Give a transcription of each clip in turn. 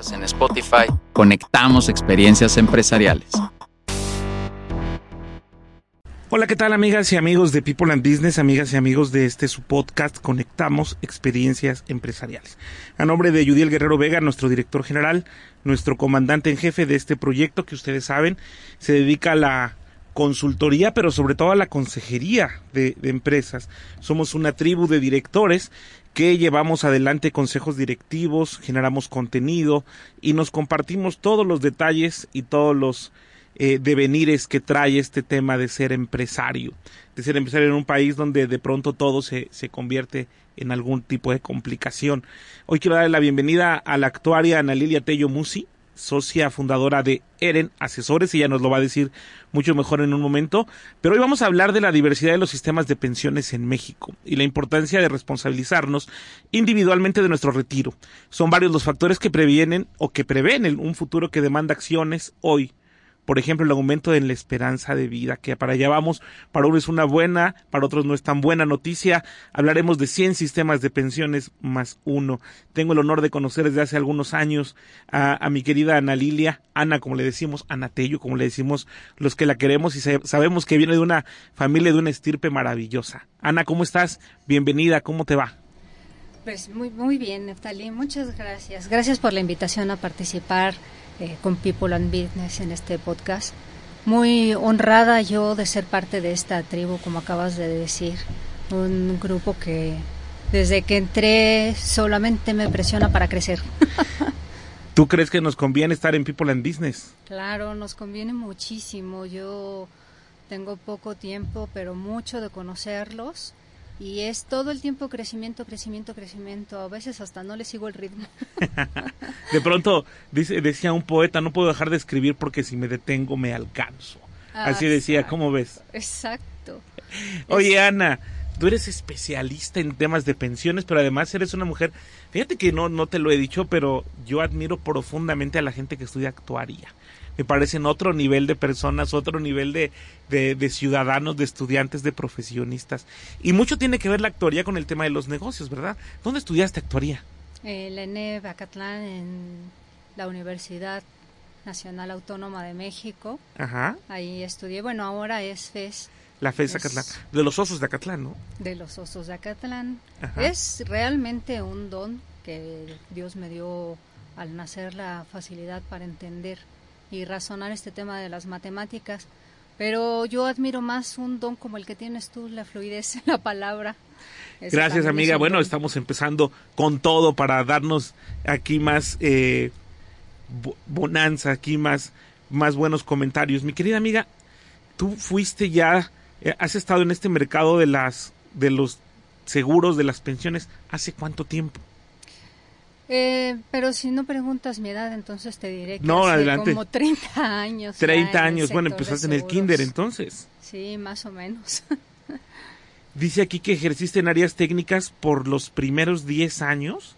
En Spotify, conectamos experiencias empresariales. Hola, ¿qué tal amigas y amigos de People and Business, amigas y amigos de este su podcast Conectamos Experiencias Empresariales? A nombre de Yudiel Guerrero Vega, nuestro director general, nuestro comandante en jefe de este proyecto que ustedes saben, se dedica a la consultoría, pero sobre todo a la consejería de, de empresas. Somos una tribu de directores que llevamos adelante consejos directivos, generamos contenido y nos compartimos todos los detalles y todos los eh, devenires que trae este tema de ser empresario, de ser empresario en un país donde de pronto todo se, se convierte en algún tipo de complicación. Hoy quiero darle la bienvenida a la actuaria Ana Lilia Tello Musi, socia fundadora de Eren Asesores, ella nos lo va a decir mucho mejor en un momento, pero hoy vamos a hablar de la diversidad de los sistemas de pensiones en México y la importancia de responsabilizarnos individualmente de nuestro retiro. Son varios los factores que previenen o que prevén un futuro que demanda acciones hoy por ejemplo, el aumento en la esperanza de vida, que para allá vamos, para unos es una buena, para otros no es tan buena noticia. Hablaremos de 100 sistemas de pensiones más uno. Tengo el honor de conocer desde hace algunos años a, mi querida Ana Lilia, Ana, como le decimos, Ana Tello, como le decimos los que la queremos y sabemos que viene de una familia, de una estirpe maravillosa. Ana, ¿cómo estás? Bienvenida, ¿cómo te va? Pues muy, muy bien, Neftali, muchas gracias. Gracias por la invitación a participar eh, con People and Business en este podcast. Muy honrada yo de ser parte de esta tribu, como acabas de decir, un grupo que desde que entré solamente me presiona para crecer. ¿Tú crees que nos conviene estar en People and Business? Claro, nos conviene muchísimo. Yo tengo poco tiempo, pero mucho de conocerlos y es todo el tiempo crecimiento, crecimiento, crecimiento. A veces hasta no le sigo el ritmo. de pronto, dice, decía un poeta, no puedo dejar de escribir porque si me detengo me alcanzo. Así decía, ¿cómo ves? Exacto. Oye, Ana, tú eres especialista en temas de pensiones, pero además eres una mujer, fíjate que no, no te lo he dicho, pero yo admiro profundamente a la gente que estudia actuaría me parecen otro nivel de personas, otro nivel de, de, ciudadanos, de estudiantes, de profesionistas. Y mucho tiene que ver la actuaría con el tema de los negocios, ¿verdad? ¿Dónde estudiaste actuaría? En la ENEV Acatlán, en la Universidad Nacional Autónoma de México. Ajá. Ahí estudié, bueno, ahora es FES. La FES Acatlán, de los osos de Acatlán, ¿no? De los osos de Acatlán. Es realmente un don que Dios me dio al nacer la facilidad para entender y razonar este tema de las matemáticas. Pero yo admiro más un don como el que tienes tú, la fluidez en la palabra. Gracias, amiga. Bueno, estamos empezando con todo para darnos aquí más eh, bonanza, aquí más, más buenos comentarios. Mi querida amiga, tú fuiste ya, eh, has estado en este mercado de las de los seguros, de las pensiones, ¿hace cuánto tiempo? Eh, pero si no preguntas mi edad, entonces te diré que no, hace como 30 años. 30 años, bueno, empezaste en el kinder entonces. Sí, más o menos. Dice aquí que ejerciste en áreas técnicas por los primeros 10 años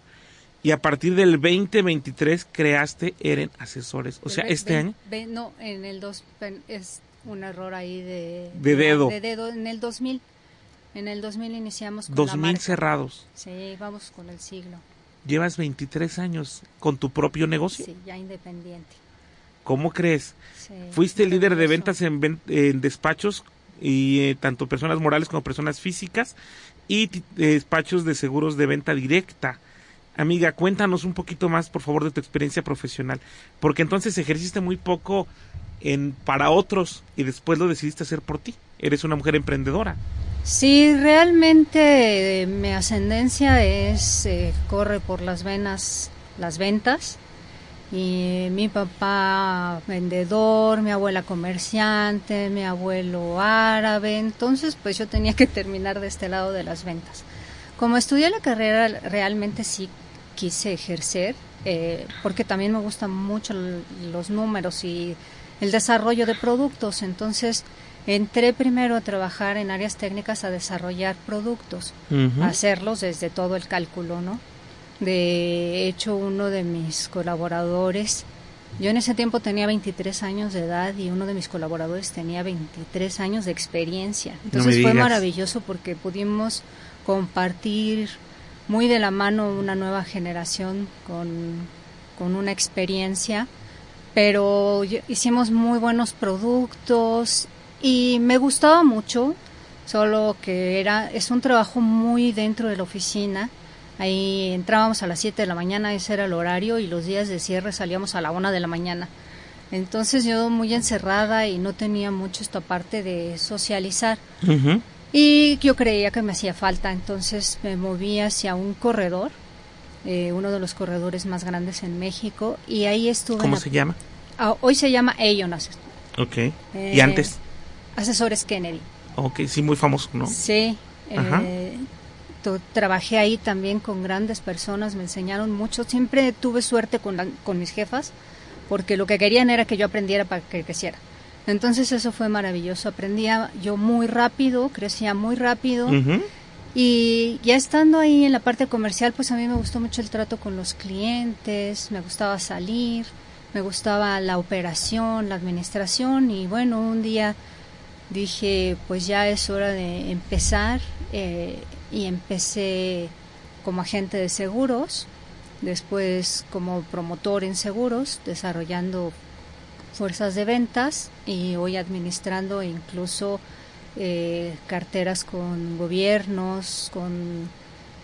y a partir del 2023 creaste Eren Asesores. O sea, este año. no, en el 2 es un error ahí de, de dedo. De dedo en el 2000. En el 2000 iniciamos con 2000 cerrados. Sí, vamos con el siglo. Llevas 23 años con tu propio negocio. Sí, ya independiente. ¿Cómo crees? Fuiste líder de ventas en, despachos y eh, tanto personas morales como personas físicas y despachos de seguros de venta directa. Amiga, cuéntanos un poquito más, por favor, de tu experiencia profesional, porque entonces ejerciste muy poco en para otros y después lo decidiste hacer por ti. Eres una mujer emprendedora. Sí, realmente eh, mi ascendencia es eh, corre por las venas las ventas. Y mi papá vendedor, mi abuela comerciante, mi abuelo árabe, entonces pues yo tenía que terminar de este lado de las ventas. Como estudié la carrera realmente sí quise ejercer eh, porque también me gustan mucho los números y el desarrollo de productos, entonces Entré primero a trabajar en áreas técnicas a desarrollar productos, a hacerlos desde todo el cálculo, ¿no? De hecho, uno de mis colaboradores, yo en ese tiempo tenía 23 años de edad y uno de mis colaboradores tenía 23 años de experiencia. Entonces fue maravilloso porque pudimos compartir muy de la mano una nueva generación con con una experiencia, pero hicimos muy buenos productos y me gustaba mucho, solo que era es un trabajo muy dentro de la oficina. Ahí entrábamos a las 7 de la mañana, ese era el horario, y los días de cierre salíamos a la 1 de la mañana. Entonces yo muy encerrada y no tenía mucho esta parte de socializar. Y yo creía que me hacía falta, entonces me moví hacia un corredor, eh, uno de los corredores más grandes en México, y ahí estuve. ¿Cómo se llama? Ah, hoy se llama Aon Ok. ¿Y eh, antes? Asesores Kennedy. Ok, sí, muy famoso, ¿no? Sí. Eh, trabajé ahí también con grandes personas, me enseñaron mucho. Siempre tuve suerte con, con mis jefas, porque lo que querían era que yo aprendiera para que creciera. Entonces eso fue maravilloso, aprendía yo muy rápido, crecía muy rápido y ya estando ahí en la parte comercial, pues a mí me gustó mucho el trato con los clientes, me gustaba salir, me gustaba la operación, la administración y bueno, un día dije pues ya es hora de empezar eh, y empecé como agente de seguros, después como promotor en seguros, desarrollando fuerzas de ventas y hoy administrando incluso eh, carteras con gobiernos, con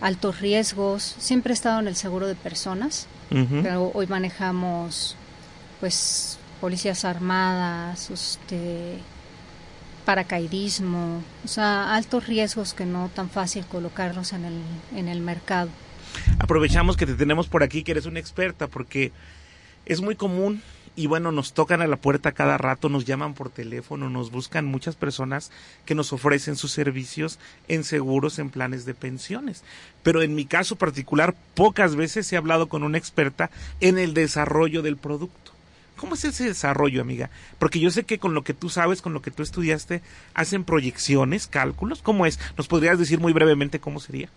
altos riesgos. Siempre he estado en el seguro de personas, pero hoy manejamos pues policías armadas, este, paracaidismo, o sea, altos riesgos que no tan fácil colocarlos en el, en el mercado. Aprovechamos que te tenemos por aquí, que eres una experta, porque es muy común y bueno, nos tocan a la puerta cada rato, nos llaman por teléfono, nos buscan muchas personas que nos ofrecen sus servicios en seguros, en planes de pensiones. Pero en mi caso particular, pocas veces he hablado con una experta en el desarrollo del producto. ¿Cómo es ese desarrollo, amiga? Porque yo sé que con lo que tú sabes, con lo que tú estudiaste, hacen proyecciones, cálculos. ¿Cómo es? ¿Nos podrías decir muy brevemente cómo sería?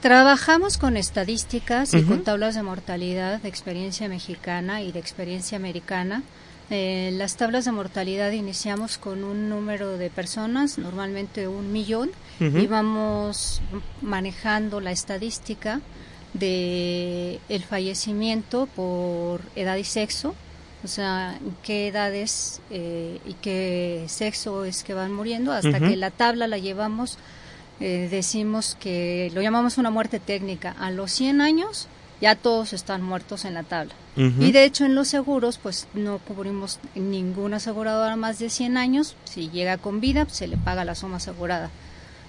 Trabajamos con estadísticas y con tablas de mortalidad de experiencia mexicana y de experiencia americana. Eh, las tablas de mortalidad iniciamos con un número de personas, normalmente un millón, y vamos manejando la estadística de el fallecimiento por edad y sexo, o sea, qué edades eh, y qué sexo es que van muriendo, hasta que la tabla la llevamos eh, decimos que lo llamamos una muerte técnica. A los 100 años ya todos están muertos en la tabla. Y de hecho en los seguros pues no cubrimos ninguna aseguradora más de 100 años. Si llega con vida pues, se le paga la suma asegurada.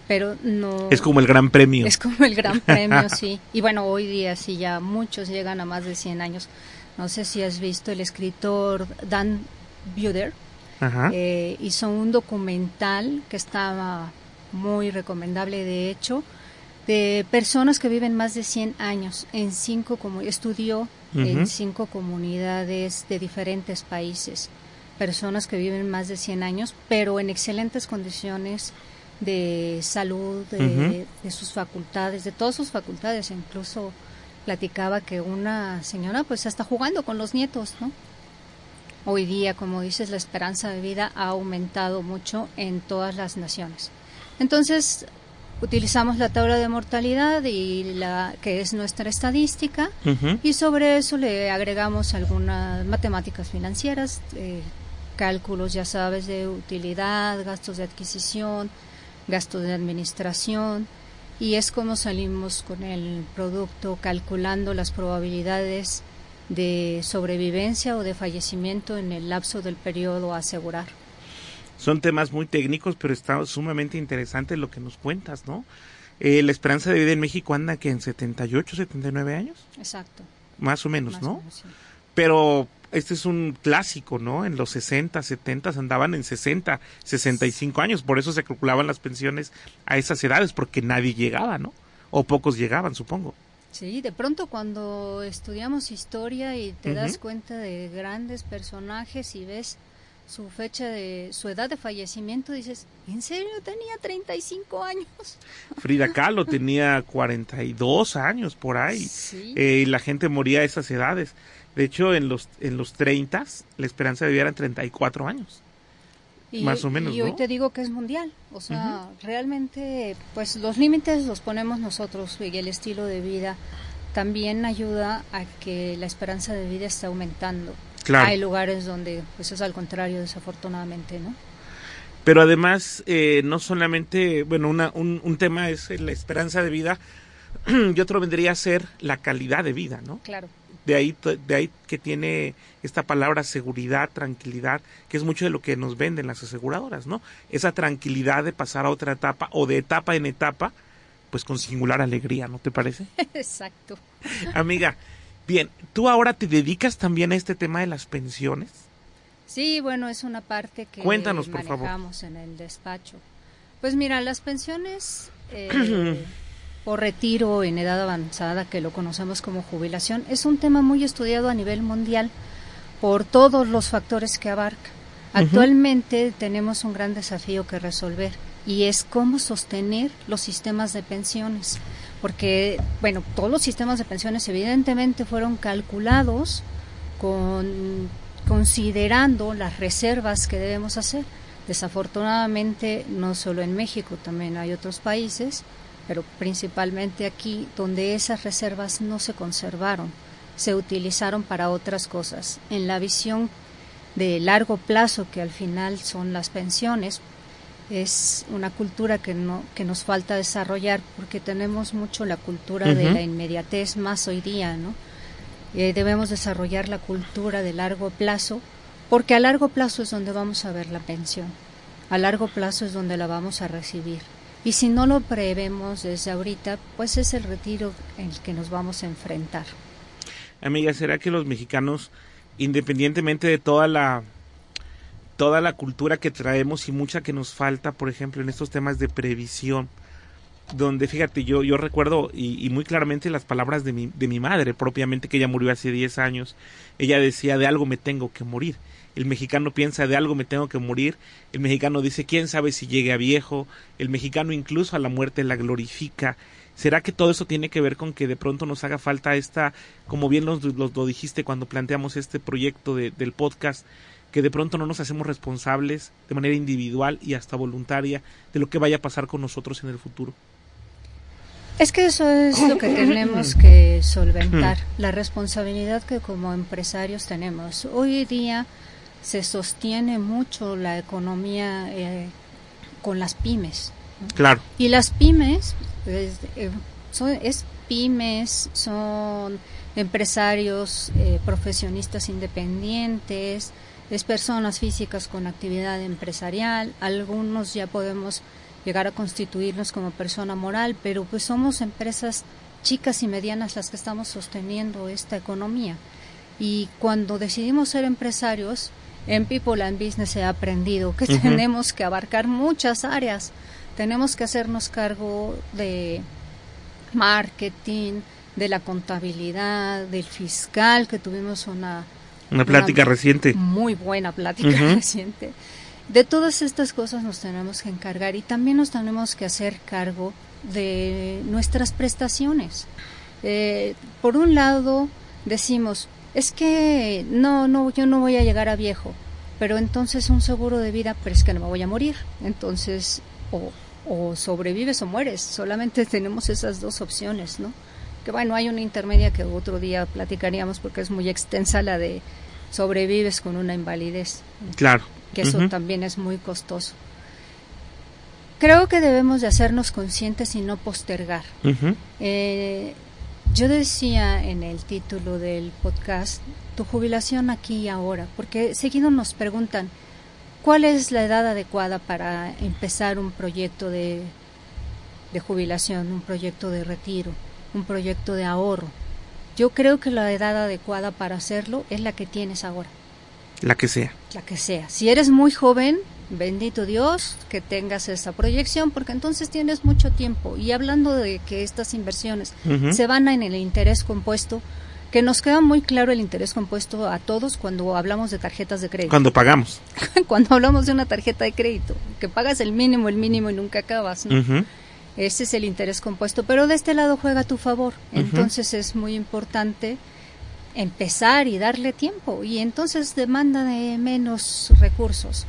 Pero no... Es como el gran premio. Es como el gran premio, sí. Y bueno, hoy día sí ya muchos llegan a más de 100 años. No sé si has visto el escritor Dan Buder. Eh, hizo un documental que estaba muy recomendable de hecho, de personas que viven más de 100 años en cinco como estudió en cinco comunidades de diferentes países, personas que viven más de 100 años, pero en excelentes condiciones de salud, de, de sus facultades, de todas sus facultades, incluso platicaba que una señora pues está jugando con los nietos, ¿no? Hoy día, como dices, la esperanza de vida ha aumentado mucho en todas las naciones. Entonces, utilizamos la tabla de mortalidad y la que es nuestra estadística y sobre eso le agregamos algunas matemáticas financieras, eh, cálculos, ya sabes, de utilidad, gastos de adquisición, gastos de administración y es como salimos con el producto calculando las probabilidades de sobrevivencia o de fallecimiento en el lapso del periodo a asegurar. Son temas muy técnicos, pero está sumamente interesante lo que nos cuentas, ¿no? Eh, la esperanza de vida en México anda que en 78, 79 años. Exacto. Más o menos, ¿no? Pero este es un clásico, ¿no? En los 60, 70 andaban en 60, 65 años, por eso se calculaban las pensiones a esas edades, porque nadie llegaba, ¿no? O pocos llegaban, supongo. Sí, de pronto cuando estudiamos historia y te das cuenta de grandes personajes y ves su fecha de su edad de fallecimiento, dices, ¿en serio tenía 35 años? Frida Kahlo tenía 42 años por ahí. Eh, y la gente moría a esas edades. De hecho, en los en los 30 la esperanza de vida era 34 años. más o menos. Y hoy te digo que es mundial. O sea, realmente, pues los límites los ponemos nosotros y el estilo de vida también ayuda a que la esperanza de vida esté aumentando. Claro. Hay lugares donde pues es al contrario, desafortunadamente, ¿no? Pero además, eh, no solamente, bueno, una, un, un tema es la esperanza de vida y otro vendría a ser la calidad de vida, ¿no? Claro. De ahí, de ahí que tiene esta palabra seguridad, tranquilidad, que es mucho de lo que nos venden las aseguradoras, ¿no? Esa tranquilidad de pasar a otra etapa o de etapa en etapa, pues con singular alegría, ¿no te parece? Exacto. Amiga, bien, ¿tú ahora te dedicas también a este tema de las pensiones? Sí, bueno, es una parte que Cuéntanos, por manejamos en el despacho. Pues mira, las pensiones eh, por retiro en edad avanzada, que lo conocemos como jubilación, es un tema muy estudiado a nivel mundial por todos los factores que abarca. Actualmente tenemos un gran desafío que resolver y es cómo sostener los sistemas de pensiones. Porque, bueno, todos los sistemas de pensiones evidentemente fueron calculados con considerando las reservas que debemos hacer. Desafortunadamente, no solo en México, también hay otros países, pero principalmente aquí, donde esas reservas no se conservaron, se utilizaron para otras cosas. En la visión de largo plazo, que al final son las pensiones, es una cultura que no que nos falta desarrollar porque tenemos mucho la cultura de la inmediatez más hoy día, ¿no? Eh, debemos desarrollar la cultura de largo plazo, porque a largo plazo es donde vamos a ver la pensión, a largo plazo es donde la vamos a recibir. Y si no lo prevemos desde ahorita, pues es el retiro en el que nos vamos a enfrentar. Amiga, ¿será que los mexicanos, independientemente de toda la toda la cultura que traemos y mucha que nos falta, por ejemplo, en estos temas de previsión, donde fíjate, yo, yo recuerdo y, y, muy claramente las palabras de mi, de mi madre, propiamente que ella murió hace 10 años. Ella decía, de algo me tengo que morir. El mexicano piensa, de algo me tengo que morir. El mexicano dice, quién sabe si llegue a viejo. El mexicano incluso a la muerte la glorifica. ¿Será que todo eso tiene que ver con que de pronto nos haga falta esta, como bien lo, lo, lo dijiste cuando planteamos este proyecto de, del podcast, que de pronto no nos hacemos responsables de manera individual y hasta voluntaria de lo que vaya a pasar con nosotros en el futuro? Es que eso es lo que tenemos que solventar, la responsabilidad que como empresarios tenemos. Hoy día se sostiene mucho la economía eh, con las pymes. ¿no? Claro. Y las pymes, es, eh, son, es pymes, son empresarios, eh, profesionistas independientes, es personas físicas con actividad empresarial, algunos ya podemos llegar a constituirnos como persona moral, pero pues somos empresas chicas y medianas las que estamos sosteniendo esta economía. Y cuando decidimos ser empresarios, en People and Business ha aprendido que uh -huh. tenemos que abarcar muchas áreas. Tenemos que hacernos cargo de marketing, de la contabilidad, del fiscal, que tuvimos una... Una plática una reciente. Muy buena plática uh -huh. reciente. De todas estas cosas nos tenemos que encargar y también nos tenemos que hacer cargo de nuestras prestaciones. Eh, por un lado, decimos, es que no, no, yo no voy a llegar a viejo, pero entonces un seguro de vida, pero es que no me voy a morir. Entonces, o, o sobrevives o mueres. Solamente tenemos esas dos opciones, ¿no? Que bueno, hay una intermedia que otro día platicaríamos porque es muy extensa la de sobrevives con una invalidez. Claro que eso uh -huh. también es muy costoso. Creo que debemos de hacernos conscientes y no postergar. Uh -huh. eh, yo decía en el título del podcast, tu jubilación aquí y ahora, porque seguido nos preguntan, ¿cuál es la edad adecuada para empezar un proyecto de, de jubilación, un proyecto de retiro, un proyecto de ahorro? Yo creo que la edad adecuada para hacerlo es la que tienes ahora. La que sea. La que sea. Si eres muy joven, bendito Dios que tengas esa proyección, porque entonces tienes mucho tiempo. Y hablando de que estas inversiones uh -huh. se van en el interés compuesto, que nos queda muy claro el interés compuesto a todos cuando hablamos de tarjetas de crédito. Cuando pagamos. cuando hablamos de una tarjeta de crédito, que pagas el mínimo, el mínimo y nunca acabas. ¿no? Uh -huh. Ese es el interés compuesto, pero de este lado juega a tu favor. Entonces uh -huh. es muy importante empezar y darle tiempo y entonces demanda de menos recursos.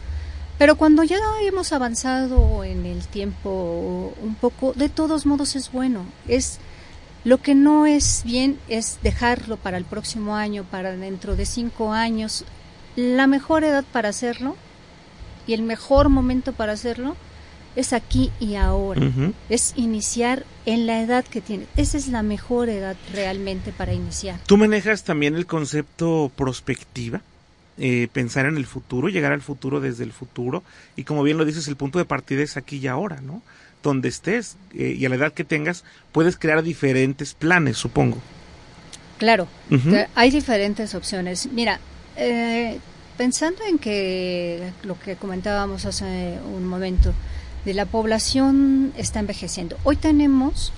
Pero cuando ya hemos avanzado en el tiempo un poco, de todos modos es bueno. Es Lo que no es bien es dejarlo para el próximo año, para dentro de cinco años. La mejor edad para hacerlo y el mejor momento para hacerlo es aquí y ahora. Es iniciar en la edad que tienes. Esa es la mejor edad realmente para iniciar. ¿Tú manejas también el concepto prospectiva? Eh, pensar en el futuro, llegar al futuro desde el futuro. Y como bien lo dices, el punto de partida es aquí y ahora, ¿no? Donde estés eh, y a la edad que tengas, puedes crear diferentes planes, supongo. Claro, hay diferentes opciones. Mira, eh, pensando en que lo que comentábamos hace un momento, de la población está envejeciendo. Hoy tenemos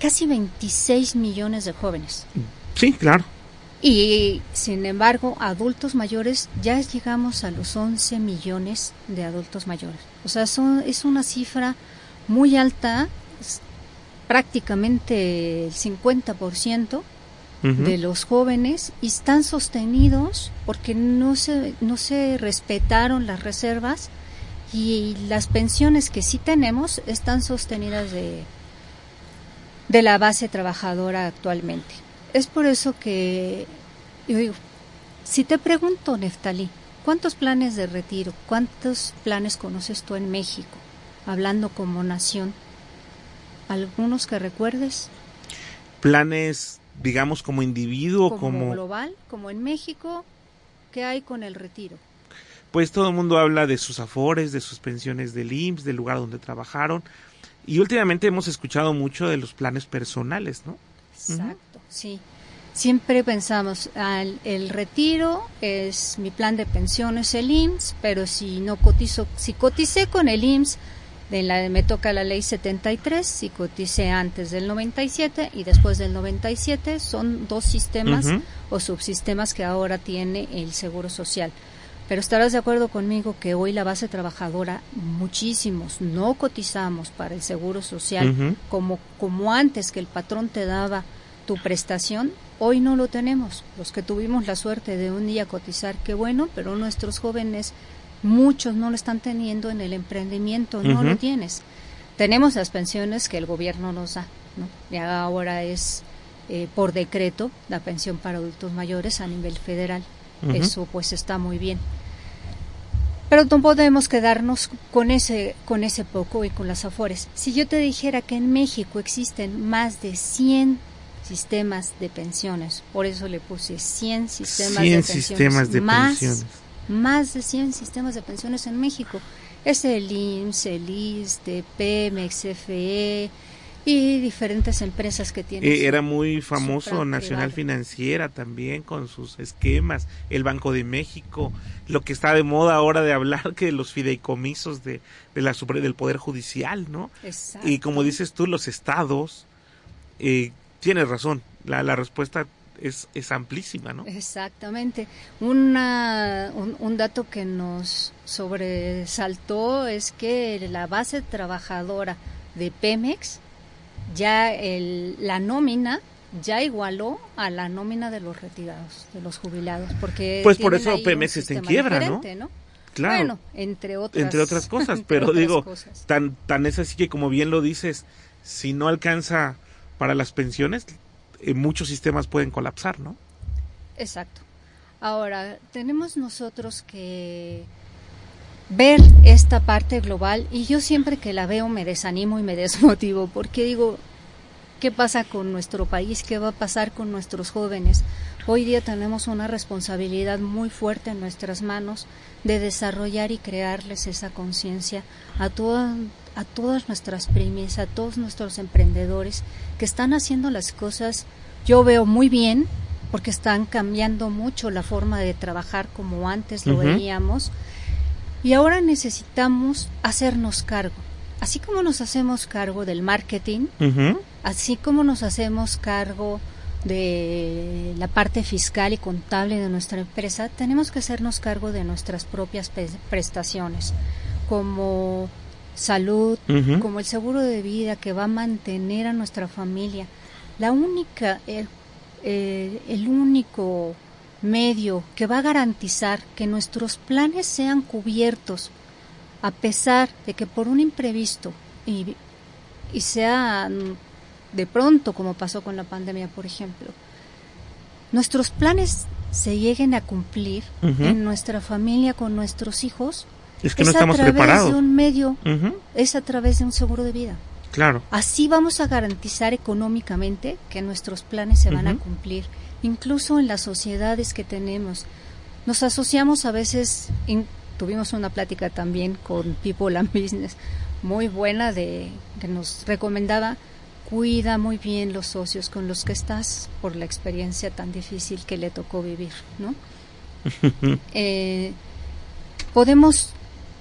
casi 26 millones de jóvenes. Sí, claro. Y sin embargo, adultos mayores ya llegamos a los 11 millones de adultos mayores. O sea, son, es una cifra muy alta, prácticamente el 50% de los jóvenes y están sostenidos porque no se, no se respetaron las reservas y las pensiones que sí tenemos están sostenidas de, de la base trabajadora actualmente. Es por eso que yo digo, si te pregunto, Neftalí, ¿cuántos planes de retiro, cuántos planes conoces tú en México, hablando como nación? ¿Algunos que recuerdes? Planes, digamos, como individuo, como, como... global, como en México, ¿qué hay con el retiro? pues todo el mundo habla de sus afores, de sus pensiones del IMSS, del lugar donde trabajaron. Y últimamente hemos escuchado mucho de los planes personales, ¿no? Exacto, sí. Siempre pensamos, al, el retiro es mi plan de pensiones, el IMSS, pero si no cotizo, si coticé con el IMSS, de la, me toca la ley 73, si coticé antes del 97 y después del 97, son dos sistemas o subsistemas que ahora tiene el Seguro Social. Pero estarás de acuerdo conmigo que hoy la base trabajadora, muchísimos, no cotizamos para el seguro social como, como antes que el patrón te daba tu prestación, hoy no lo tenemos. Los que tuvimos la suerte de un día cotizar, qué bueno, pero nuestros jóvenes, muchos no lo están teniendo en el emprendimiento, no lo tienes. Tenemos las pensiones que el gobierno nos da, ¿no? Y ahora es eh, por decreto la pensión para adultos mayores a nivel federal. Eso pues está muy bien. Pero no podemos quedarnos con ese, con ese poco y con las afores. Si yo te dijera que en México existen más de 100 sistemas de pensiones, por eso le puse 100 sistemas de pensiones. sistemas de más, pensiones. Más de 100 sistemas de pensiones en México. Es el IMSS, el ISTE, Pemex, CFE, y diferentes empresas que tienen. Eh, era muy famoso Nacional Financiera también con sus esquemas, el Banco de México, lo que está de moda ahora de hablar que los fideicomisos de, de la del Poder Judicial, ¿no? Exacto. Y como dices tú, los estados, eh, tienes razón, la, la respuesta es, es amplísima, ¿no? Exactamente. Una, un, un, dato que nos sobresaltó es que la base trabajadora de Pemex ya el, la nómina ya igualó a la nómina de los retirados, de los jubilados, porque pues por eso Pemex está en quiebra, ¿no? Claro. Bueno, entre otras, entre otras cosas, pero digo, tan tan es así que como bien lo dices, si no alcanza para las pensiones, eh, muchos sistemas pueden colapsar, ¿no? Exacto. Ahora, tenemos nosotros que ver esta parte global y yo siempre que la veo me desanimo y me desmotivo porque digo, ¿qué pasa con nuestro país? ¿Qué va a pasar con nuestros jóvenes? Hoy día tenemos una responsabilidad muy fuerte en nuestras manos de desarrollar y crearles esa conciencia a, a todas nuestras pymes, a todos nuestros emprendedores que están haciendo las cosas, yo veo muy bien, porque están cambiando mucho la forma de trabajar como antes lo veíamos y ahora necesitamos hacernos cargo. Así como nos hacemos cargo del marketing, así como nos hacemos cargo de la parte fiscal y contable de nuestra empresa, tenemos que hacernos cargo de nuestras propias prestaciones, como salud, como el seguro de vida que va a mantener a nuestra familia. La única, el, el único medio que va a garantizar que nuestros planes sean cubiertos a pesar de que por un imprevisto y, y sea de pronto, como pasó con la pandemia, por ejemplo, nuestros planes se lleguen a cumplir en nuestra familia con nuestros hijos, es que no estamos a través preparados. de un medio, es a través de un seguro de vida. Claro. Así vamos a garantizar económicamente que nuestros planes se van a cumplir, incluso en las sociedades que tenemos. Nos asociamos a veces, tuvimos una plática también con People and Business muy buena de que nos recomendaba cuida muy bien los socios con los que estás por la experiencia tan difícil que le tocó vivir, ¿no? Eh, podemos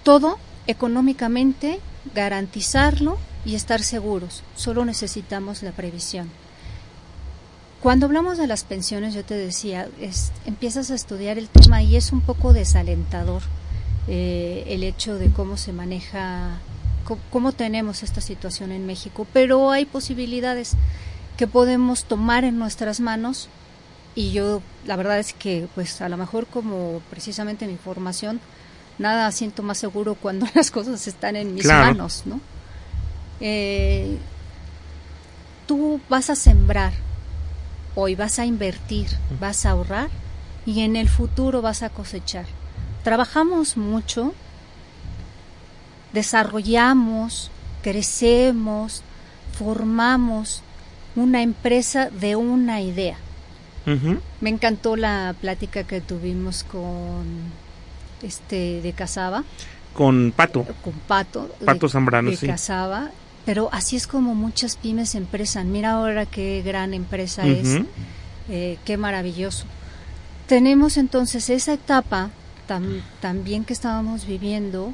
todo económicamente garantizarlo y estar seguros. Solo necesitamos la previsión. Cuando hablamos de las pensiones, yo te decía, es, empiezas a estudiar el tema y es un poco desalentador eh, el hecho de cómo se maneja, cómo tenemos esta situación en México, pero hay posibilidades que podemos tomar en nuestras manos y yo la verdad es que pues a lo mejor como precisamente mi formación nada siento más seguro cuando las cosas están en mis manos, ¿no? Eh, tú vas a sembrar hoy, vas a invertir, vas a ahorrar y en el futuro vas a cosechar. Trabajamos mucho, desarrollamos, crecemos, formamos una empresa de una idea. Me encantó la plática que tuvimos con este de Casaba. Con Pato. Con Pato. Pato Zambrano, de Casaba pero así es como muchas pymes empresan. Mira ahora qué gran empresa es, eh, qué maravilloso. Tenemos entonces esa etapa también que estábamos viviendo,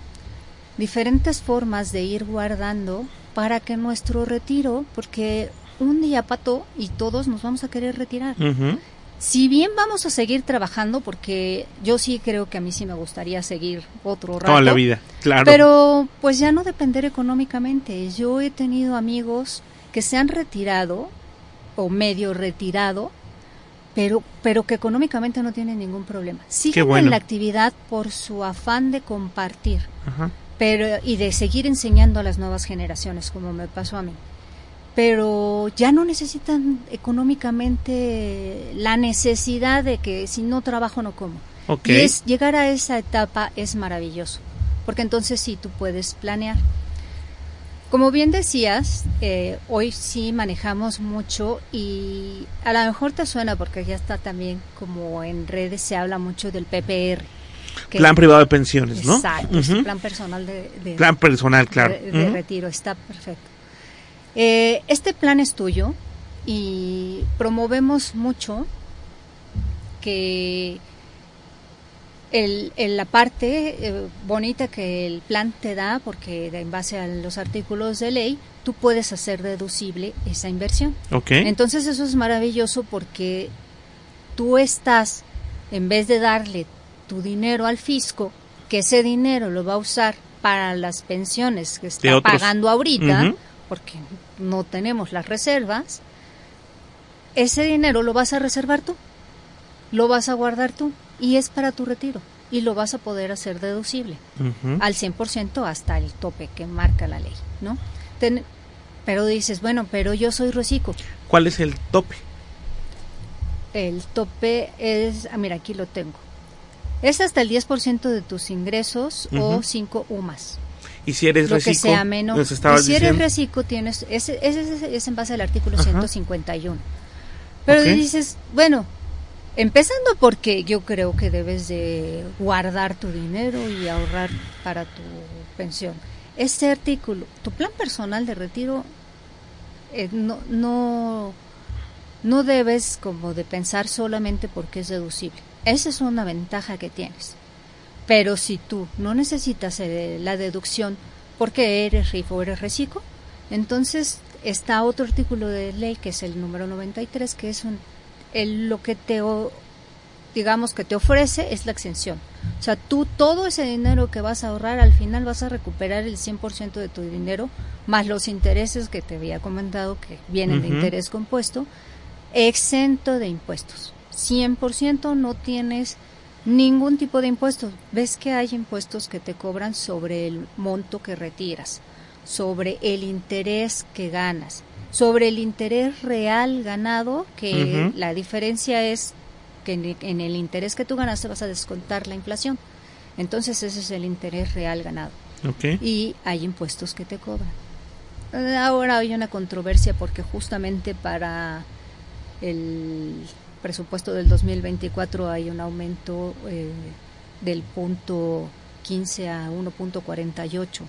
diferentes formas de ir guardando para que nuestro retiro, porque un día pato y todos nos vamos a querer retirar si bien vamos a seguir trabajando, porque yo sí creo que a mí sí me gustaría seguir otro rato. Toda la vida, claro. Pero pues ya no depender económicamente. Yo he tenido amigos que se han retirado o medio retirado, pero, pero que económicamente no tienen ningún problema. Siguen en la actividad por su afán de compartir pero y de seguir enseñando a las nuevas generaciones, como me pasó a mí pero ya no necesitan económicamente la necesidad de que si no trabajo no como. Y es, llegar a esa etapa es maravilloso, porque entonces sí tú puedes planear. Como bien decías, eh, hoy sí manejamos mucho y a lo mejor te suena porque ya está también como en redes se habla mucho del PPR. plan privado de pensiones, ¿no? Exacto, plan personal de, plan personal, claro. de retiro, está perfecto. Eh, este plan es tuyo y promovemos mucho que el, la parte eh, bonita que el plan te da, porque en base a los artículos de ley, tú puedes hacer deducible esa inversión. Entonces eso es maravilloso porque tú estás, en vez de darle tu dinero al fisco, que ese dinero lo va a usar para las pensiones que está pagando ahorita, porque no tenemos las reservas, ese dinero lo vas a reservar tú, lo vas a guardar tú y es para tu retiro y lo vas a poder hacer deducible al 100% hasta el tope que marca la ley, ¿no? pero dices, bueno, pero yo soy reciclo. ¿Cuál es el tope? El tope es, ah, mira, aquí lo tengo. Es hasta el 10% de tus ingresos o 5 UMAS. Y si eres lo que sea menos. Y si eres reciclo, tienes. Ese, es en base al artículo 151. Pero dices, bueno, empezando porque yo creo que debes de guardar tu dinero y ahorrar para tu pensión. Este artículo, tu plan personal de retiro, eh, no, no, no debes como de pensar solamente porque es deducible. Esa es una ventaja que tienes. Pero si tú no necesitas eh, la deducción porque eres RIF o eres reciclo, entonces está otro artículo de ley que es el número 93 que es un, el, lo que te digamos que te ofrece es la exención. O sea, tú todo ese dinero que vas a ahorrar al final vas a recuperar el 100% de tu dinero más los intereses que te había comentado que vienen de interés compuesto, exento de impuestos. 100% no tienes Ningún tipo de impuestos. Ves que hay impuestos que te cobran sobre el monto que retiras, sobre el interés que ganas. sobre el interés real ganado, que la diferencia es que en, en el interés que tú ganaste vas a descontar la inflación. Entonces ese es el interés real ganado. Y hay impuestos que te cobran. Eh, Ahora hay una controversia porque justamente para el presupuesto del 2024 hay un aumento eh, del punto 15 a 1.48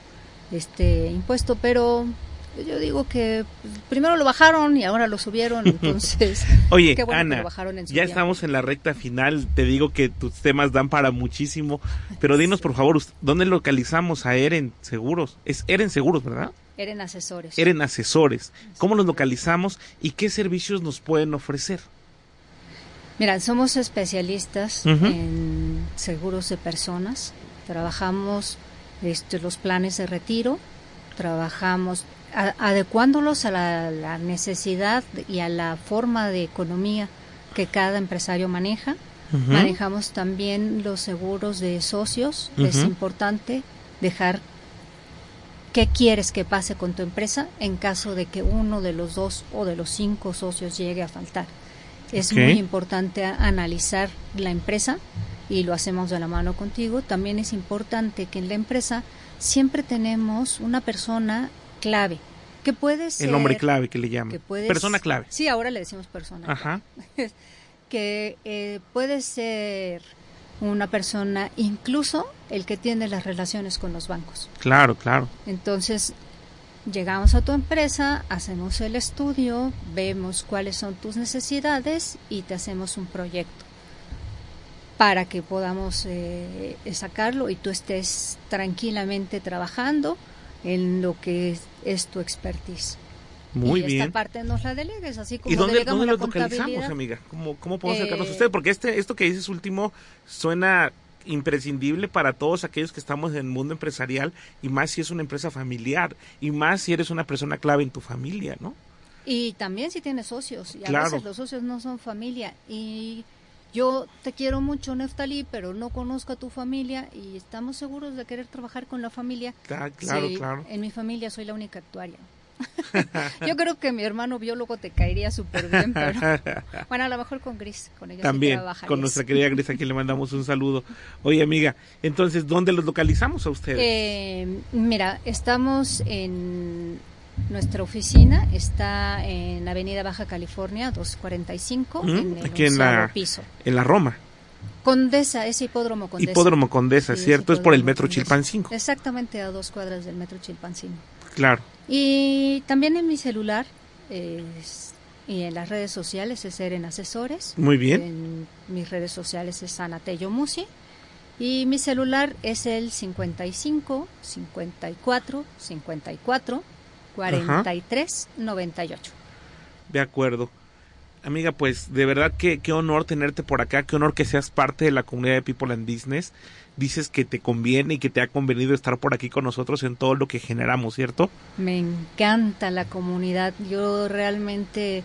este impuesto, pero yo digo que pues, primero lo bajaron y ahora lo subieron, entonces Oye, qué bueno que Ana, lo bajaron en su ya estamos en la recta final. Te digo que tus temas dan para muchísimo. Pero dinos, por favor, ¿dónde localizamos a Eren Seguros? Es Eren Seguros, ¿verdad? Eran asesores. Eren Asesores. ¿Cómo los localizamos y qué servicios nos pueden ofrecer? Mira, somos especialistas en seguros de personas. Trabajamos este, los planes de retiro, trabajamos a- adecuándolos a la, la necesidad y a la forma de economía que cada empresario maneja. Manejamos también los seguros de socios. Es importante dejar qué quieres que pase con tu empresa en caso de que uno de los dos o de los cinco socios llegue a faltar. Es muy importante analizar la empresa y lo hacemos de la mano contigo. También es importante que en la empresa siempre tenemos una persona clave que puede ser El hombre clave que le llaman. que Persona clave. Sí, ahora le decimos persona clave Ajá. que eh, puede ser una persona, incluso el que tiene las relaciones con los bancos. Claro, claro. Entonces, llegamos a tu empresa, hacemos el estudio, vemos cuáles son tus necesidades y te hacemos un proyecto para que podamos eh, sacarlo y tú estés tranquilamente trabajando en lo que es, es tu expertise. Muy y bien. esta parte nos la delegues, así como ¿Y dónde, dónde la los localizamos, amiga? ¿Cómo, cómo podemos acercarnos a Eh, usted? Porque este, esto que dices último suena imprescindible para todos aquellos que estamos en el mundo empresarial y más si es una empresa familiar y más si eres una persona clave en tu familia, ¿no? Y también si tienes socios, y a Claro. veces los socios no son familia. Y yo te quiero mucho, Neftalí, pero no conozco a tu familia y estamos seguros de querer trabajar con la familia. Cla- Claro, Sí, claro. En mi familia soy la única actuaria. yo creo que mi hermano biólogo te caería súper bien, pero bueno, a lo mejor con Gris, con ella También, con nuestra querida Gris, a quien le mandamos un saludo. Oye, amiga, entonces, ¿dónde los localizamos a ustedes? Eh, mira, estamos en nuestra oficina, está en Avenida Baja California, 245, Ujú, en el aquí en la- piso. en la Roma, Condesa, ese hipódromo Condesa. Hipódromo Condesa, Sí, ¿cierto? Es por el Metro Condesa. Chilpancingo. Exactamente a dos cuadras del Metro Chilpancingo. Claro. Y también en mi celular es- y en las redes sociales es Eren Asesores. Muy bien. En mis redes sociales es Anatello Musi. Y mi celular es el 55 54 54 43 98. De acuerdo. Amiga, pues de verdad que qué honor tenerte por acá, qué honor que seas parte de la comunidad de People and Business. Dices que te conviene y que te ha convenido estar por aquí con nosotros en todo lo que generamos, ¿cierto? Me encanta la comunidad. Yo realmente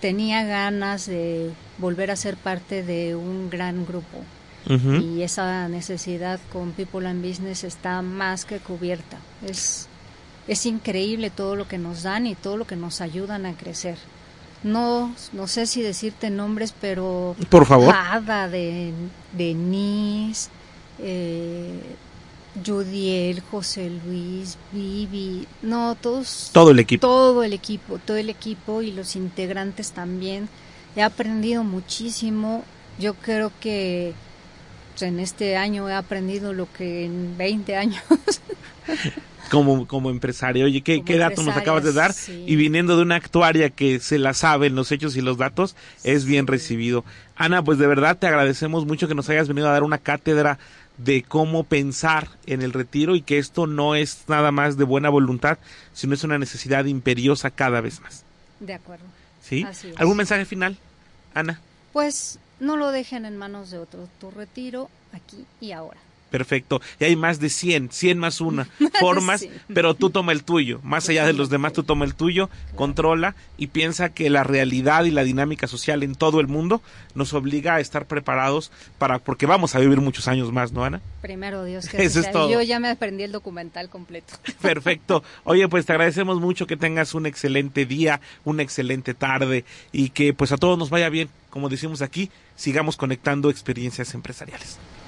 tenía ganas de volver a ser parte de un gran grupo. Y esa necesidad con People and Business está más que cubierta. Es, es increíble todo lo que nos dan y todo lo que nos ayudan a crecer. No, no sé si decirte nombres, pero Por favor. Ada de Denise, eh, Judiel, José Luis, Vivi, no, todos, Todo el equipo. todo el equipo, todo el equipo y los integrantes también. He aprendido muchísimo. Yo creo que pues, en este año he aprendido lo que en 20 años. Como, como empresario. Oye, ¿qué, qué dato nos acabas de dar? sí. Y viniendo de una actuaria que se la sabe en los hechos y los datos, es bien recibido. Ana, pues de verdad te agradecemos mucho que nos hayas venido a dar una cátedra de cómo pensar en el retiro y que esto no es nada más de buena voluntad, sino es una necesidad imperiosa cada vez más. De acuerdo. ¿Sí? ¿Algún mensaje final, Ana? Pues no lo dejen en manos de otros. Tu retiro aquí y ahora. Perfecto. Y hay más de 100, 100 más una formas, Sí. pero tú toma el tuyo. Más allá de los demás, tú toma el tuyo, controla y piensa que la realidad y la dinámica social en todo el mundo nos obliga a estar preparados para, porque vamos a vivir muchos años más, ¿no, Ana? Primero Dios que Eso es todo. Yo ya me aprendí el documental completo. Perfecto. Oye, pues te agradecemos mucho que tengas un excelente día, una excelente tarde y que pues a todos nos vaya bien. Como decimos aquí, sigamos conectando experiencias empresariales.